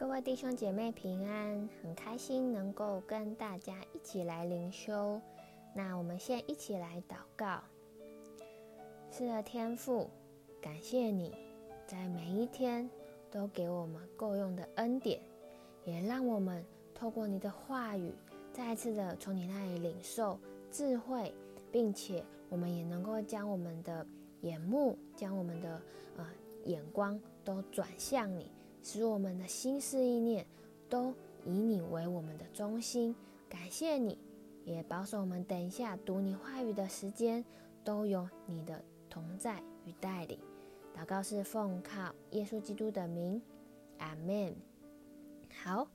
各位弟兄姐妹平安，很开心能够跟大家一起来灵修。那我们先一起来祷告。是的，天父，感谢你在每一天都给我们够用的恩典，也让我们透过你的话语，再次的从你那里领受智慧，并且我们也能够将我们的眼目，将我们的呃眼光都转向你。使我们的心思意念都以你为我们的中心，感谢你，也保守我们等一下读你话语的时间都有你的同在与带领。祷告是奉靠耶稣基督的名，阿门。好，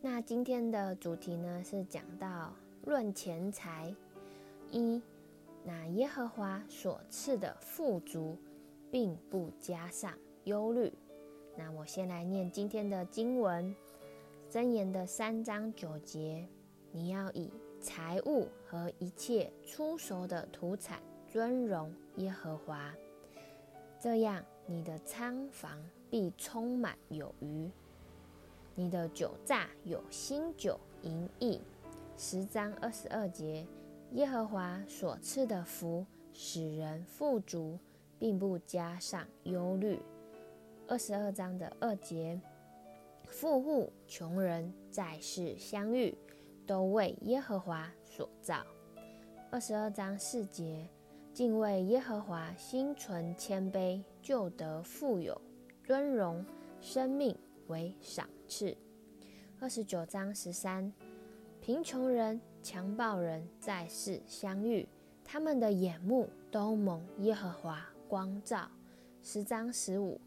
那今天的主题呢是讲到论钱财一，那耶和华所赐的富足，并不加上忧虑。那我先来念今天的经文，箴言的三章九节，你要以财物和一切初熟的土产尊荣耶和华，这样你的仓房必充满有余，你的酒榨有新酒盈溢。十章二十二节，耶和华所赐的福使人富足，并不加上忧虑。二十二章的二节，富户穷人在世相遇，都为耶和华所造。二十二章四节，敬畏耶和华，心存谦卑，就得富有、尊荣、生命为赏赐。二十九章十三，贫穷人、强暴人在世相遇，他们的眼目都蒙耶和华光照。十章十五。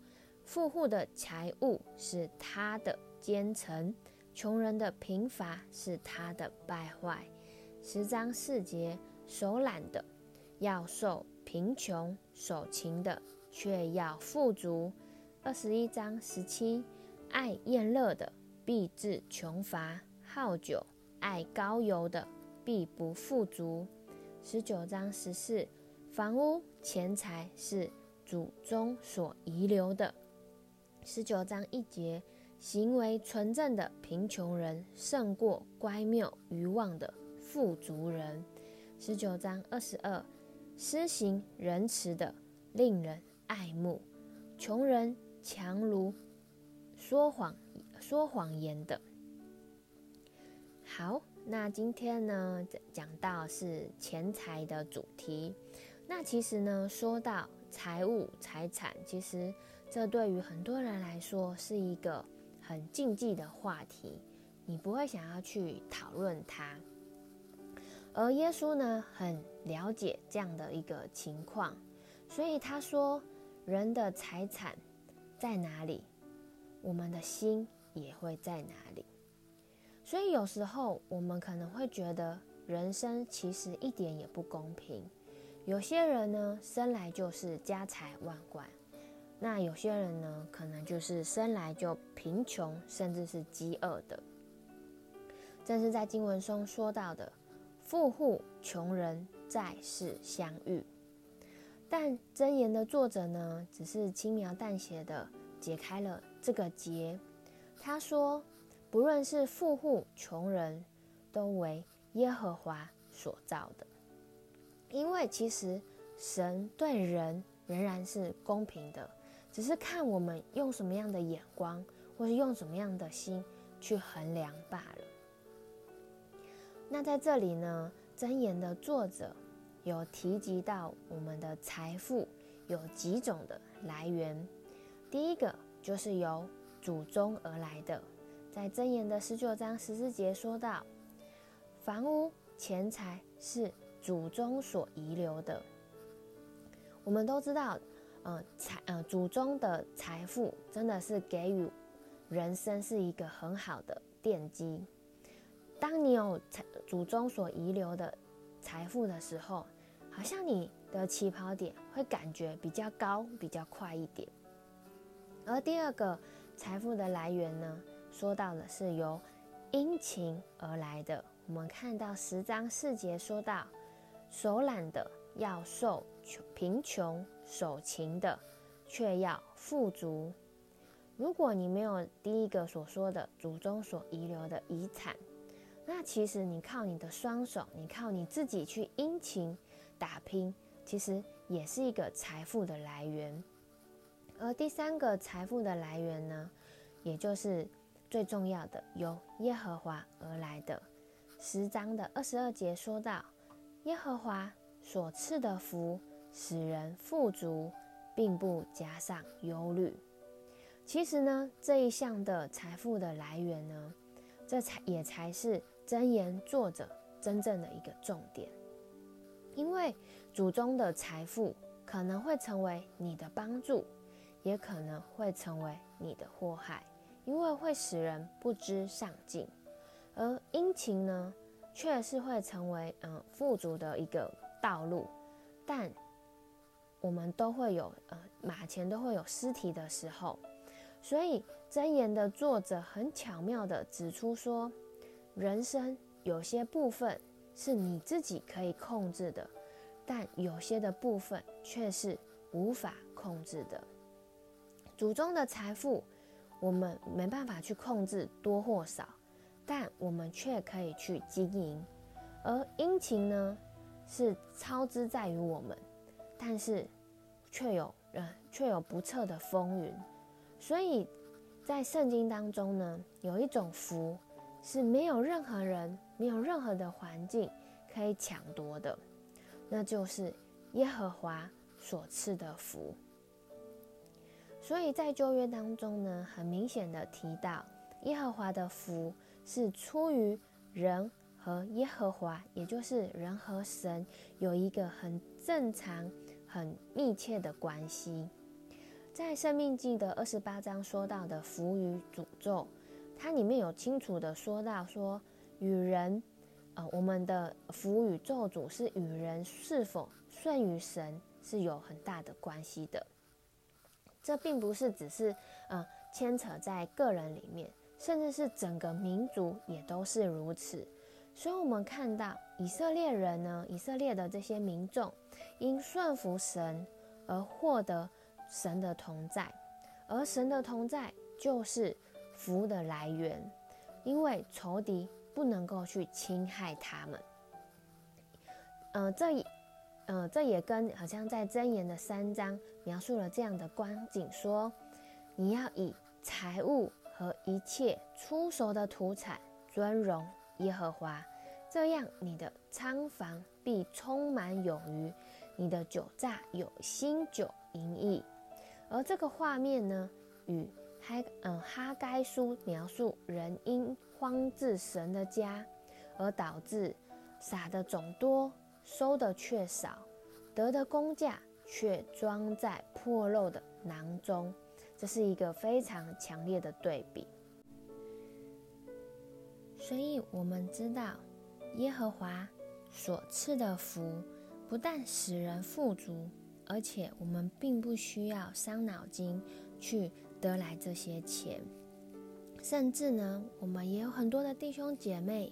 富户的财物是他的奸臣，穷人的贫乏是他的败坏。十章四节，手懒的要受贫穷，手勤的却要富足。二十一章十七，爱宴乐的必致穷乏，好酒爱高油的必不富足。十九章十四，房屋钱财是祖宗所遗留的。十九章一节，行为纯正的贫穷人胜过乖谬愚妄的富足人。十九章二十二，施行仁慈的令人爱慕，穷人强如说谎说谎言的。好，那今天呢，讲到是钱财的主题。那其实呢，说到财务财产，其实。这对于很多人来说是一个很禁忌的话题，你不会想要去讨论它。而耶稣呢，很了解这样的一个情况，所以他说：“人的财产在哪里，我们的心也会在哪里。”所以有时候我们可能会觉得人生其实一点也不公平。有些人呢，生来就是家财万贯。那有些人呢，可能就是生来就贫穷，甚至是饥饿的。正是在经文中说到的，富户穷人在世相遇。但箴言的作者呢，只是轻描淡写的解开了这个结。他说，不论是富户穷人，都为耶和华所造的。因为其实神对人仍然是公平的。只是看我们用什么样的眼光，或是用什么样的心去衡量罢了。那在这里呢，箴言的作者有提及到我们的财富有几种的来源。第一个就是由祖宗而来的，在箴言的十九章十四节说到，房屋钱财是祖宗所遗留的。我们都知道。呃，财呃，祖宗的财富真的是给予人生是一个很好的奠基。当你有财祖宗所遗留的财富的时候，好像你的起跑点会感觉比较高，比较快一点。而第二个财富的来源呢，说到的是由殷勤而来的。我们看到十章四节说到，手懒的要受穷贫穷。手勤的，却要富足。如果你没有第一个所说的祖宗所遗留的遗产，那其实你靠你的双手，你靠你自己去殷勤打拼，其实也是一个财富的来源。而第三个财富的来源呢，也就是最重要的，由耶和华而来的。十章的二十二节说到，耶和华所赐的福使人富足，并不加上忧虑。其实呢，这一项的财富的来源呢，这才也才是箴言作者真正的一个重点。因为祖宗的财富可能会成为你的帮助。也可能会成为你的祸害，因为会使人不知上进；而殷勤呢，却是会成为嗯富足的一个道路。但我们都会有呃马前都会有失蹄的时候，所以箴言的作者很巧妙地指出说，人生有些部分是你自己可以控制的，但有些的部分却是无法控制的。祖宗的财富，我们没办法去控制多或少，但我们却可以去经营。而殷勤呢，是操之在于我们，但是却有呃却有不测的风云。所以在圣经当中呢，有一种福是没有任何人、没有任何的环境可以抢夺的，那就是耶和华所赐的福。所以在旧约当中呢，很明显的提到，耶和华的福是出于人和耶和华，也就是人和神有一个很正常、很密切的关系。在生命记的二十八章说到的福与诅咒，它里面有清楚的说到说，与人，呃，我们的福与咒诅是与人是否顺于神是有很大的关系的。这并不是只是呃牵扯在个人里面，甚至是整个民族也都是如此。所以，我们看到以色列人呢，以色列的这些民众因顺服神而获得神的同在，而神的同在就是福的来源，因为仇敌不能够去侵害他们。呃，这一。呃，这也跟好像在箴言的三章描述了这样的光景，说你要以财物和一切出熟的土产尊荣耶和华，这样你的仓房必充满有余，你的酒榨有新酒盈溢。而这个画面呢，与哈嗯哈该书描述人因荒置神的家，而导致撒的种多。收的却少，得的工价却装在破漏的囊中，这是一个非常强烈的对比。所以，我们知道耶和华所赐的福，不但使人富足，而且我们并不需要伤脑筋去得来这些钱。甚至呢，我们也有很多的弟兄姐妹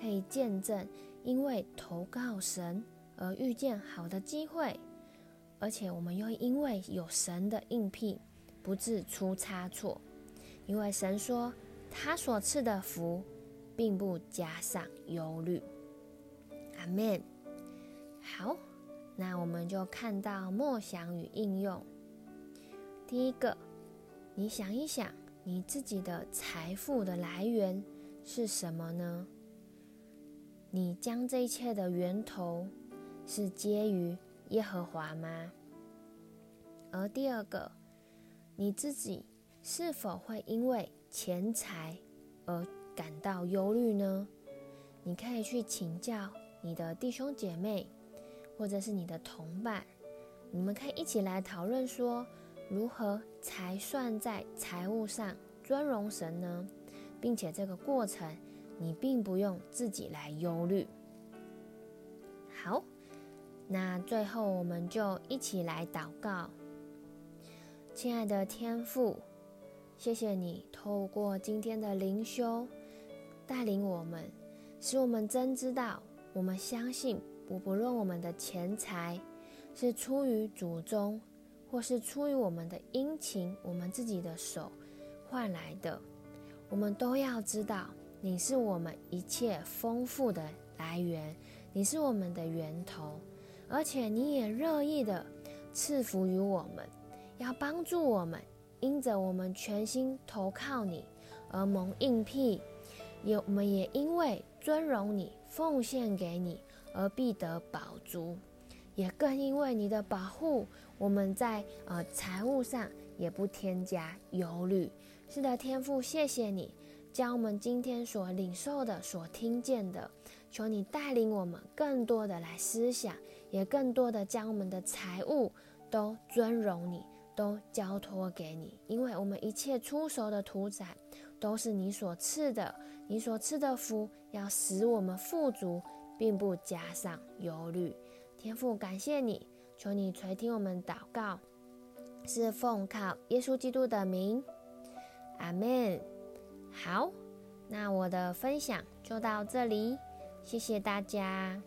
可以见证。因为投靠神而遇见好的机会，而且我们又因为有神的应聘，不致出差错。因为神说他所赐的福，并不加上忧虑。阿门。好，那我们就看到默想与应用。第一个，你想一想，你自己的财富的来源是什么呢？你将这一切的源头是接于耶和华吗？而第二个，你自己是否会因为钱财而感到忧虑呢？你可以去请教你的弟兄姐妹，或者是你的同伴，你们可以一起来讨论说，如何才算在财务上尊荣神呢？并且这个过程。你并不用自己来忧虑。好，那最后我们就一起来祷告。亲爱的天父，谢谢你透过今天的灵修带领我们，使我们真知道，我们相信，不不论我们的钱财是出于祖宗，或是出于我们的殷勤，我们自己的手换来的。我们都要知道，你是我们一切丰富的来源，你是我们的源头，而且你也乐意的赐福于我们，要帮助我们，因着我们全心投靠你而蒙应庇，也我们也因为尊荣你、奉献给你而必得宝足，也更因为你的保护，我们在呃财务上也不添加忧虑。是的，天父，谢谢你将我们今天所领受的、所听见的，求你带领我们更多的来思想，也更多的将我们的财物都尊荣你，都交托给你，因为我们一切初熟的土产都是你所赐的，你所赐的福要使我们富足，并不加上忧虑。天父，感谢你，求你垂听我们祷告，是奉靠耶稣基督的名。阿门。好，那我的分享就到这里，谢谢大家。